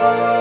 Música